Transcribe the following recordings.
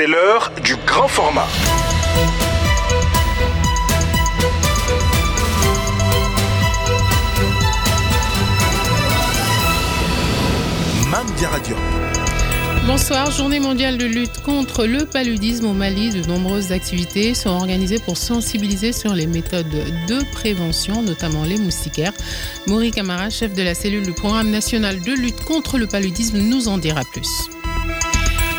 C'est l'heure du grand format. Bonsoir, journée mondiale de lutte contre le paludisme au Mali. De nombreuses activités sont organisées pour sensibiliser sur les méthodes de prévention, notamment les moustiquaires. Maurice Camara, chef de la cellule du programme national de lutte contre le paludisme, nous en dira plus.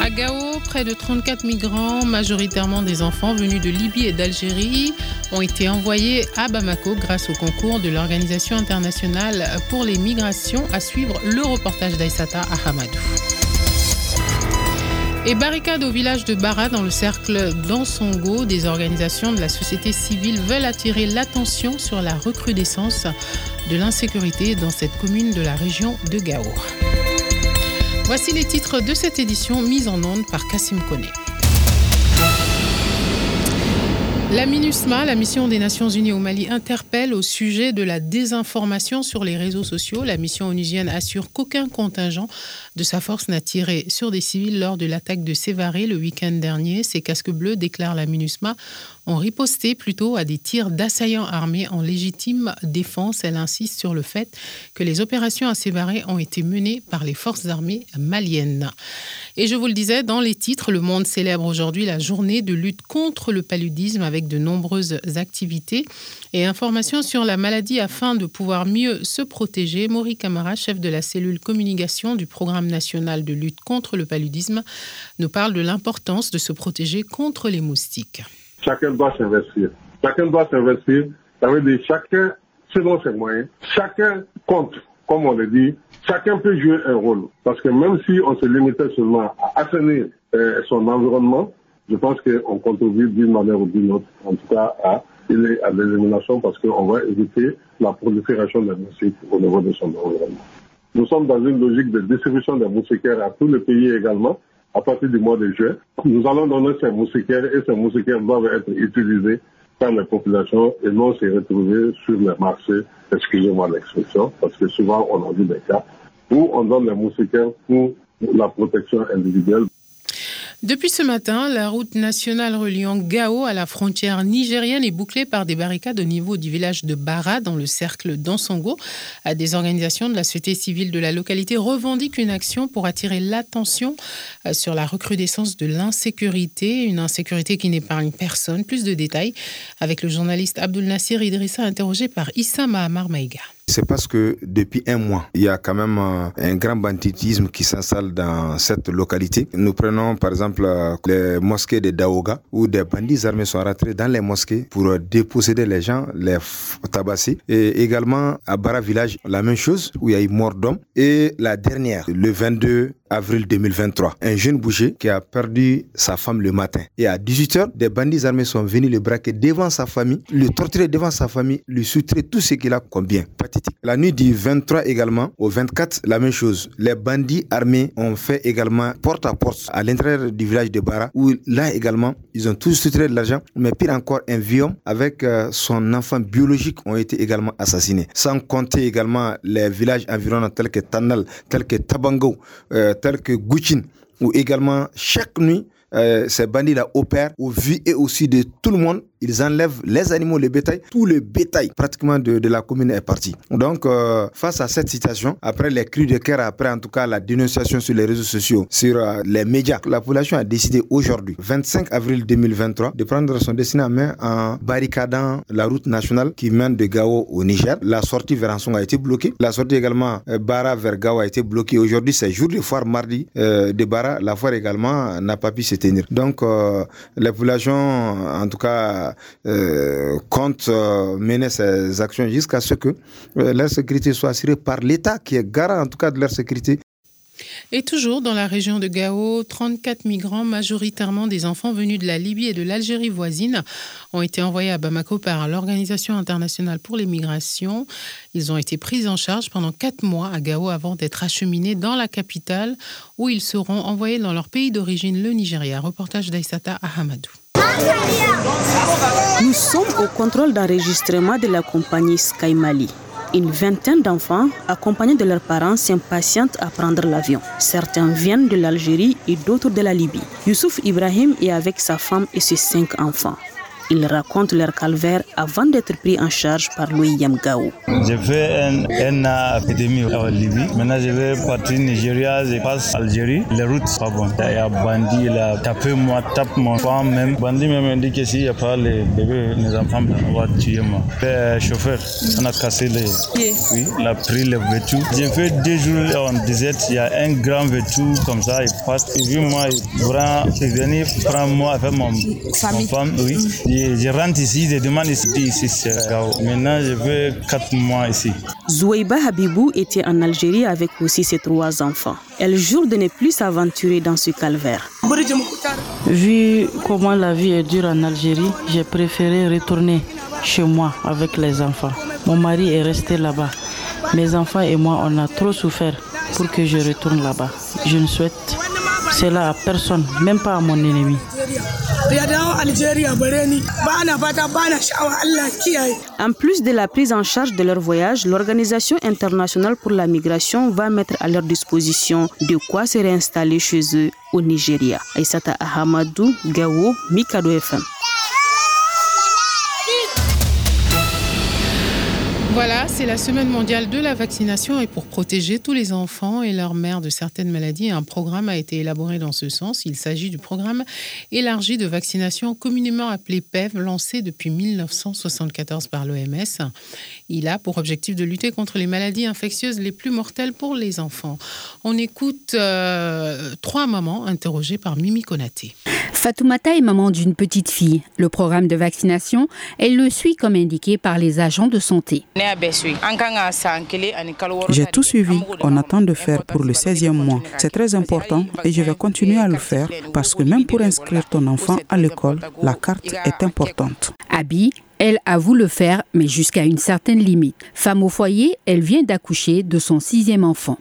À Gao, près de 34 migrants, majoritairement des enfants venus de Libye et d'Algérie, ont été envoyés à Bamako grâce au concours de l'Organisation internationale pour les migrations. À suivre le reportage d'Aïsata Ahamadou. Et barricade au village de Bara dans le cercle d'Ansongo, des organisations de la société civile veulent attirer l'attention sur la recrudescence de l'insécurité dans cette commune de la région de Gao. Voici les titres de cette édition mise en onde par Kassim Kone. La MINUSMA, la mission des Nations Unies au Mali, interpelle au sujet de la désinformation sur les réseaux sociaux. La mission onusienne assure qu'aucun contingent de sa force n'a tiré sur des civils lors de l'attaque de Sévaré le week-end dernier. Ces casques bleus, déclare la MINUSMA, ont riposté plutôt à des tirs d'assaillants armés en légitime défense. Elle insiste sur le fait que les opérations à Sévaré ont été menées par les forces armées maliennes. Et je vous le disais, dans les titres, le monde célèbre aujourd'hui la journée de lutte contre le paludisme avec de nombreuses activités et informations sur la maladie afin de pouvoir mieux se protéger. Maury Camara, chef de la cellule communication du programme national de lutte contre le paludisme, nous parle de l'importance de se protéger contre les moustiques. Chacun doit s'investir. Chacun doit s'investir. Ça veut dire chacun, selon ses moyens, chacun compte, comme on le dit, chacun peut jouer un rôle. Parce que même si on se limitait seulement à assainir euh, son environnement, je pense qu'on contribue d'une manière ou d'une autre, en tout cas à, à l'élimination parce qu'on va éviter la prolifération des moustiques au niveau de son environnement. Nous sommes dans une logique de distribution des moustiquaires à tous les pays également à partir du mois de juin. Nous allons donner ces moustiquaires et ces moustiquaires doivent être utilisés par les populations et non se retrouver sur les marchés, excusez-moi l'expression, parce que souvent on a vu des cas où on donne les moustiquaires pour la protection individuelle. Depuis ce matin, la route nationale reliant Gao à la frontière nigérienne est bouclée par des barricades au niveau du village de Bara, dans le cercle d'Ansongo. Des organisations de la société civile de la localité revendiquent une action pour attirer l'attention euh, sur la recrudescence de l'insécurité, une insécurité qui n'épargne personne. Plus de détails avec le journaliste Abdul Nassir Idrissa, interrogé par Issa Mahamar Maïga. C'est parce que depuis un mois, il y a quand même euh, un grand banditisme qui s'installe dans cette localité. Nous prenons par exemple euh, les mosquées de Daoga où des bandits armés sont rentrés dans les mosquées pour déposséder les gens, les tabasser. Et également à Bara Village, la même chose où il y a eu mort d'homme. Et la dernière, le 22 avril 2023, un jeune boucher qui a perdu sa femme le matin. Et à 18h, des bandits armés sont venus le braquer devant sa famille, le torturer devant sa famille, lui soutirer tout ce qu'il a comme bien. Pathétique. La nuit du 23 également, au 24, la même chose. Les bandits armés ont fait également porte à porte à l'intérieur du village de Bara, où là également, ils ont tous soutiré de l'argent, mais pire encore, un vieux homme avec euh, son enfant biologique ont été également assassinés. Sans compter également les villages environnants tels que Tanal, tels que Tabango, euh, tels que Guchin, où également chaque nuit, euh, ces bandits-là opèrent au vu et aussi de tout le monde ils enlèvent les animaux, les bétails, tout le bétail pratiquement de, la commune est parti. Donc, euh, face à cette situation, après les cris de cœur, après en tout cas la dénonciation sur les réseaux sociaux, sur euh, les médias, la population a décidé aujourd'hui, 25 avril 2023, de prendre son destin en main en barricadant la route nationale qui mène de Gao au Niger. La sortie vers Ansong a été bloquée. La sortie également euh, Bara vers Gao a été bloquée. Aujourd'hui, c'est jour de foire mardi de Bara. La foire également n'a pas pu se tenir. Donc, la population, en tout cas, euh, compte euh, mener ces actions jusqu'à ce que euh, leur sécurité soit assurée par l'État, qui est garant en tout cas de leur sécurité. Et toujours dans la région de Gao, 34 migrants, majoritairement des enfants venus de la Libye et de l'Algérie voisine, ont été envoyés à Bamako par l'Organisation internationale pour les migrations. Ils ont été pris en charge pendant quatre mois à Gao avant d'être acheminés dans la capitale où ils seront envoyés dans leur pays d'origine, le Nigeria. Reportage d'Aïsata Ahamadou. Nous sommes au contrôle d'enregistrement de la compagnie Sky Mali. Une vingtaine d'enfants, accompagnés de leurs parents, s'impatientent à prendre l'avion. Certains viennent de l'Algérie et d'autres de la Libye. Youssouf Ibrahim est avec sa femme et ses cinq enfants. Ils racontent leur calvaire avant d'être pris en charge par Louis Yamgao. J'ai fait un, un an épidémie en Libye. Maintenant, je vais partir Nigeria, je passe Algérie. Les routes, pas bon. Il y a bandit, il a tapé moi, tape mon femme même. Bandit même dit que s'il n'y a pas les bébés, les enfants, on va tuer moi. Le chauffeur, on a cassé les. Oui, il a pris les vêtus. J'ai fait deux jours en désert. Il y a un grand vêtu comme ça, il passe. Et puis moi, il prend, il vient prendre moi avec mon, mon femme. Oui. Je, rentre ici, je demande ici, ici Maintenant, je veux quatre mois ici. Zouaiba Habibou était en Algérie avec aussi ses trois enfants. Elle jure de ne plus s'aventurer dans ce calvaire. Vu comment la vie est dure en Algérie, j'ai préféré retourner chez moi avec les enfants. Mon mari est resté là-bas. Mes enfants et moi, on a trop souffert pour que je retourne là-bas. Je ne souhaite cela à personne, même pas à mon ennemi. En plus de la prise en charge de leur voyage, l'Organisation internationale pour la migration va mettre à leur disposition de quoi se réinstaller chez eux au Nigeria. Ahamadou, Gawo, Mikado FM. Voilà, c'est la semaine mondiale de la vaccination et pour protéger tous les enfants et leurs mères de certaines maladies, un programme a été élaboré dans ce sens. Il s'agit du programme élargi de vaccination communément appelé PEV, lancé depuis 1974 par l'OMS. Il a pour objectif de lutter contre les maladies infectieuses les plus mortelles pour les enfants. On écoute euh, trois mamans interrogées par Mimi Konaté. Fatoumata est maman d'une petite fille. Le programme de vaccination, elle le suit comme indiqué par les agents de santé. J'ai tout suivi. On attend de faire pour le 16e mois. C'est très important et je vais continuer à le faire parce que même pour inscrire ton enfant à l'école, la carte est importante. Abby, elle avoue le faire, mais jusqu'à une certaine limite. Femme au foyer, elle vient d'accoucher de son sixième enfant.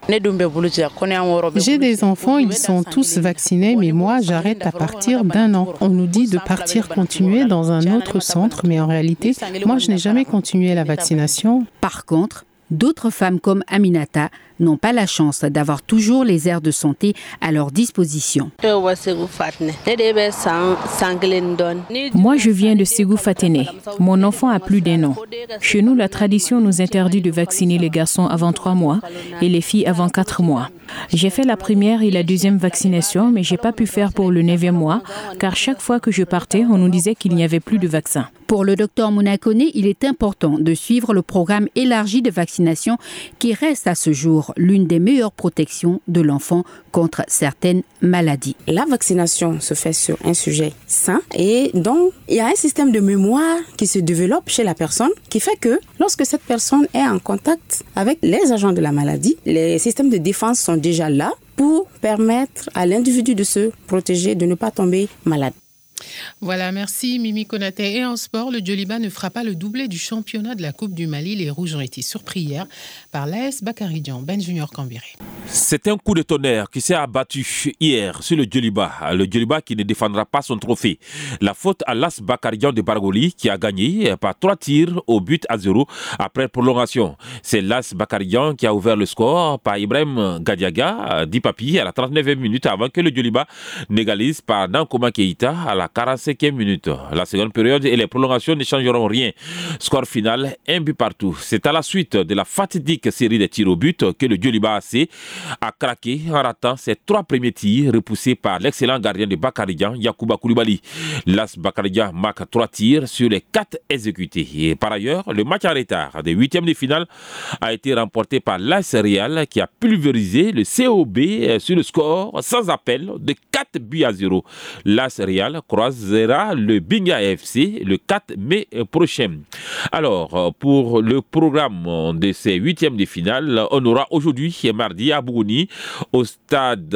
J'ai des enfants, ils sont tous vaccinés, mais moi, j'arrête à partir d'un an. On nous dit de partir continuer dans un autre centre, mais en réalité, moi, je n'ai jamais continué la vaccination. Par contre, D'autres femmes comme Aminata n'ont pas la chance d'avoir toujours les airs de santé à leur disposition. Moi, je viens de Ségou Fatene. Mon enfant a plus d'un an. Chez nous, la tradition nous interdit de vacciner les garçons avant trois mois et les filles avant quatre mois. J'ai fait la première et la deuxième vaccination, mais j'ai pas pu faire pour le neuvième mois, car chaque fois que je partais, on nous disait qu'il n'y avait plus de vaccin. Pour le docteur Monacone, il est important de suivre le programme élargi de vaccination qui reste à ce jour l'une des meilleures protections de l'enfant contre certaines maladies. La vaccination se fait sur un sujet sain et donc il y a un système de mémoire qui se développe chez la personne qui fait que lorsque cette personne est en contact avec les agents de la maladie, les systèmes de défense sont déjà là pour permettre à l'individu de se protéger, de ne pas tomber malade. Voilà, merci Mimi Konaté. Et en sport, le Djoliba ne fera pas le doublé du championnat de la Coupe du Mali. Les Rouges ont été surpris hier par l'AS Bakaridian, Ben Junior Cambéré. C'est un coup de tonnerre qui s'est abattu hier sur le Djoliba. Le Djoliba qui ne défendra pas son trophée. La faute à l'AS Bakaridian de Bargoli qui a gagné par trois tirs au but à zéro après prolongation. C'est l'AS Bakaridian qui a ouvert le score par Ibrahim Gadiaga, dit papi, à la 39e minute avant que le Djoliba n'égalise par Nankoma Keita à la 45e minute. La seconde période et les prolongations ne changeront rien. Score final, un but partout. C'est à la suite de la fatidique série de tirs au but que le Djoliba AC a craqué en ratant ses trois premiers tirs repoussés par l'excellent gardien de Bakaridian, Yakuba Koulibaly. L'As Bakaridian marque trois tirs sur les quatre exécutés. Et par ailleurs, le match en retard des huitièmes de finale a été remporté par l'As Real qui a pulvérisé le COB sur le score sans appel de 4 buts à 0. L'As Real le Binga FC le 4 mai prochain. Alors, pour le programme de ces huitièmes de finale, on aura aujourd'hui et mardi à Bougouni au stade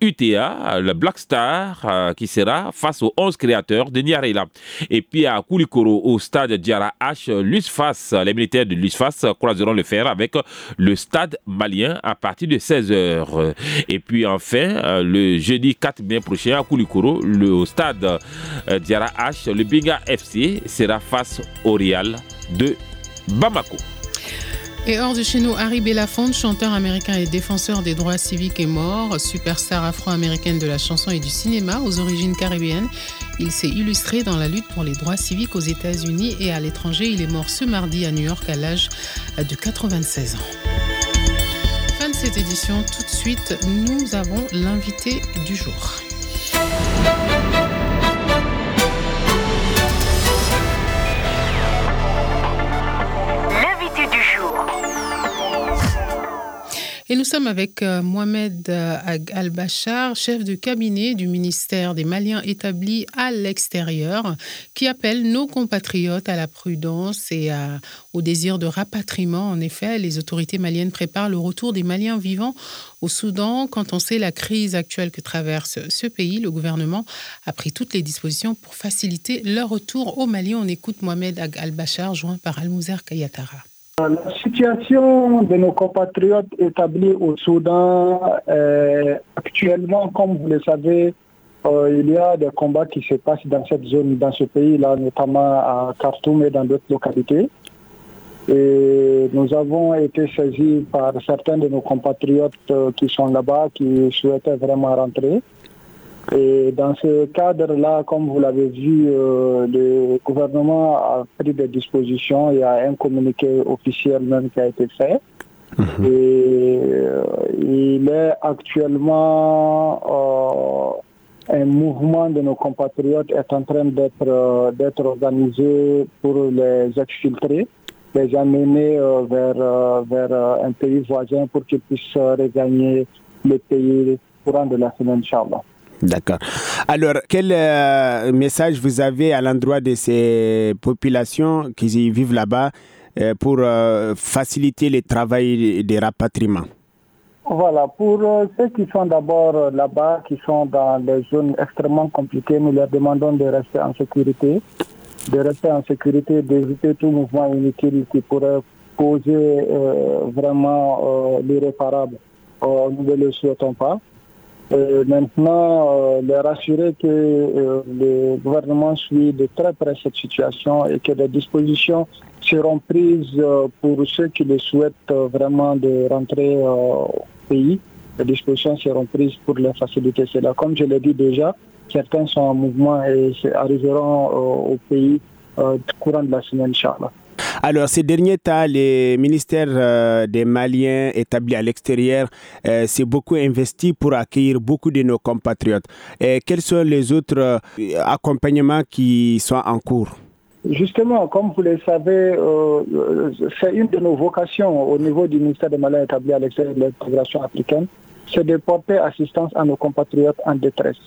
UTA, le Black Star qui sera face aux 11 créateurs de Niarela. Et puis à Koulikoro au stade Diara H, l'USFAS, les militaires de l'USFAS croiseront le fer avec le stade malien à partir de 16h. Et puis enfin, le jeudi 4 mai prochain à Koulikoro, le stade Diara H, le Binga FC sera face au Real de Bamako. Et hors de chez nous, Harry Belafonte, chanteur américain et défenseur des droits civiques est mort, superstar afro-américaine de la chanson et du cinéma aux origines caribéennes. Il s'est illustré dans la lutte pour les droits civiques aux États-Unis et à l'étranger. Il est mort ce mardi à New York à l'âge de 96 ans. Fin de cette édition, tout de suite, nous avons l'invité du jour. Et nous sommes avec euh, Mohamed euh, Al-Bachar, chef de cabinet du ministère des Maliens établis à l'extérieur, qui appelle nos compatriotes à la prudence et au désir de rapatriement. En effet, les autorités maliennes préparent le retour des Maliens vivants au Soudan. Quand on sait la crise actuelle que traverse ce pays, le gouvernement a pris toutes les dispositions pour faciliter leur retour au Mali. On écoute Mohamed Al-Bachar, joint par Al-Mouzer Kayatara. La situation de nos compatriotes établis au Soudan, euh, actuellement, comme vous le savez, euh, il y a des combats qui se passent dans cette zone, dans ce pays-là, notamment à Khartoum et dans d'autres localités. Et nous avons été saisis par certains de nos compatriotes euh, qui sont là-bas, qui souhaitaient vraiment rentrer. Et dans ce cadre-là, comme vous l'avez vu, euh, le gouvernement a pris des dispositions. Il y a un communiqué officiel même qui a été fait. Mhm. Et euh, il est actuellement euh, un mouvement de nos compatriotes est en train d'être d'être organisé pour les exfiltrer, les amener vers vers un pays voisin pour qu'ils puissent regagner le pays courant de la semaine, Inch'Allah. D'accord. Alors, quel euh, message vous avez à l'endroit de ces populations qui vivent là-bas euh, pour euh, faciliter le travail des rapatriements? Voilà, pour ceux qui sont d'abord là-bas, qui sont dans des zones extrêmement compliquées, nous leur demandons de rester en sécurité, de rester en sécurité, d'éviter tout mouvement inutile qui pourrait causer vraiment l'irréparable. nous ne le souhaitons pas. Euh, maintenant, euh, les rassurer que euh, le gouvernement suit de très près cette situation et que des dispositions seront prises pour ceux qui le souhaitent vraiment de rentrer au pays. Les dispositions seront prises pour les faciliter cela. Comme je l'ai dit déjà, certains sont en mouvement et arriveront au pays courant de la semaine, Inch'Allah. Alors, ces derniers temps, les ministères euh, des Maliens établis à l'extérieur euh, s'est beaucoup investi pour accueillir beaucoup de nos compatriotes. Quels sont les autres euh, accompagnements qui sont en cours? Justement, comme vous le savez, c'est une de nos vocations au niveau du ministère des Maliens établis à l'extérieur de l'intégration africaine, c'est de porter assistance à nos compatriotes en détresse.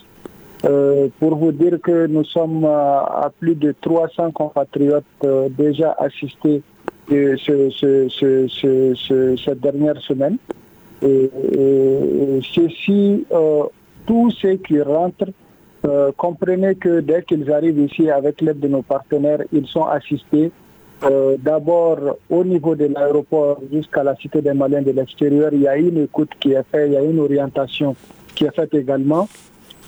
Euh, pour vous dire que nous sommes à plus de 300 compatriotes euh, déjà assistés euh, cette dernière semaine. Et, ceci, tous ceux qui rentrent, comprenez que dès qu'ils arrivent ici avec l'aide de nos partenaires, ils sont assistés d'abord au niveau de l'aéroport jusqu'à la cité des Maliens de l'extérieur. Il y a une écoute qui est faite, il y a une orientation qui est faite également.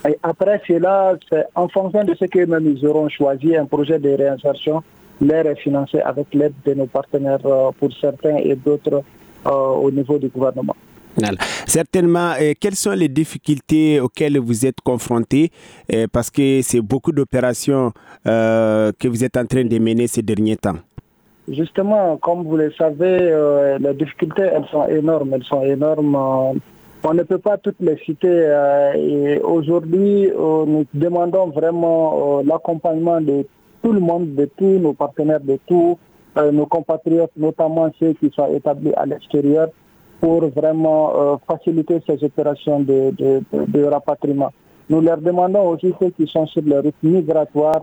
Et après cela, c'est en fonction de ce qu'eux-mêmes ils auront choisi, un projet de réinsertion l'air est financé avec l'aide de nos partenaires euh, pour certains et d'autres euh, au niveau du gouvernement. Certainement, quelles sont les difficultés auxquelles vous êtes confrontés? Parce que c'est beaucoup d'opérations euh, que vous êtes en train de mener ces derniers temps. Justement, comme vous le savez, les difficultés, elles sont énormes. Elles sont énormes on ne peut pas toutes les citer. Euh, aujourd'hui, euh, nous demandons vraiment euh, l'accompagnement de tout le monde, de tous nos partenaires, de tous nos compatriotes, notamment ceux qui sont établis à l'extérieur, pour vraiment faciliter ces opérations de, rapatriement. Nous leur demandons aussi ceux qui sont sur les routes migratoires,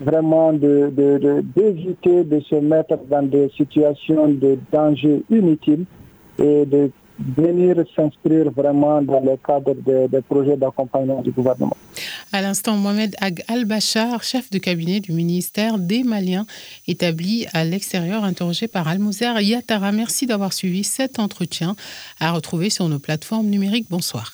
vraiment d'éviter de, de se mettre dans des situations de danger inutiles et de venir s'inscrire vraiment dans le cadre des, projets d'accompagnement du gouvernement. À l'instant, Mohamed Ag Al-Bachar, chef de cabinet du ministère des Maliens établi à l'extérieur, interrogé par Almouzer Yatara. Merci d'avoir suivi cet entretien à retrouver sur nos plateformes numériques. Bonsoir.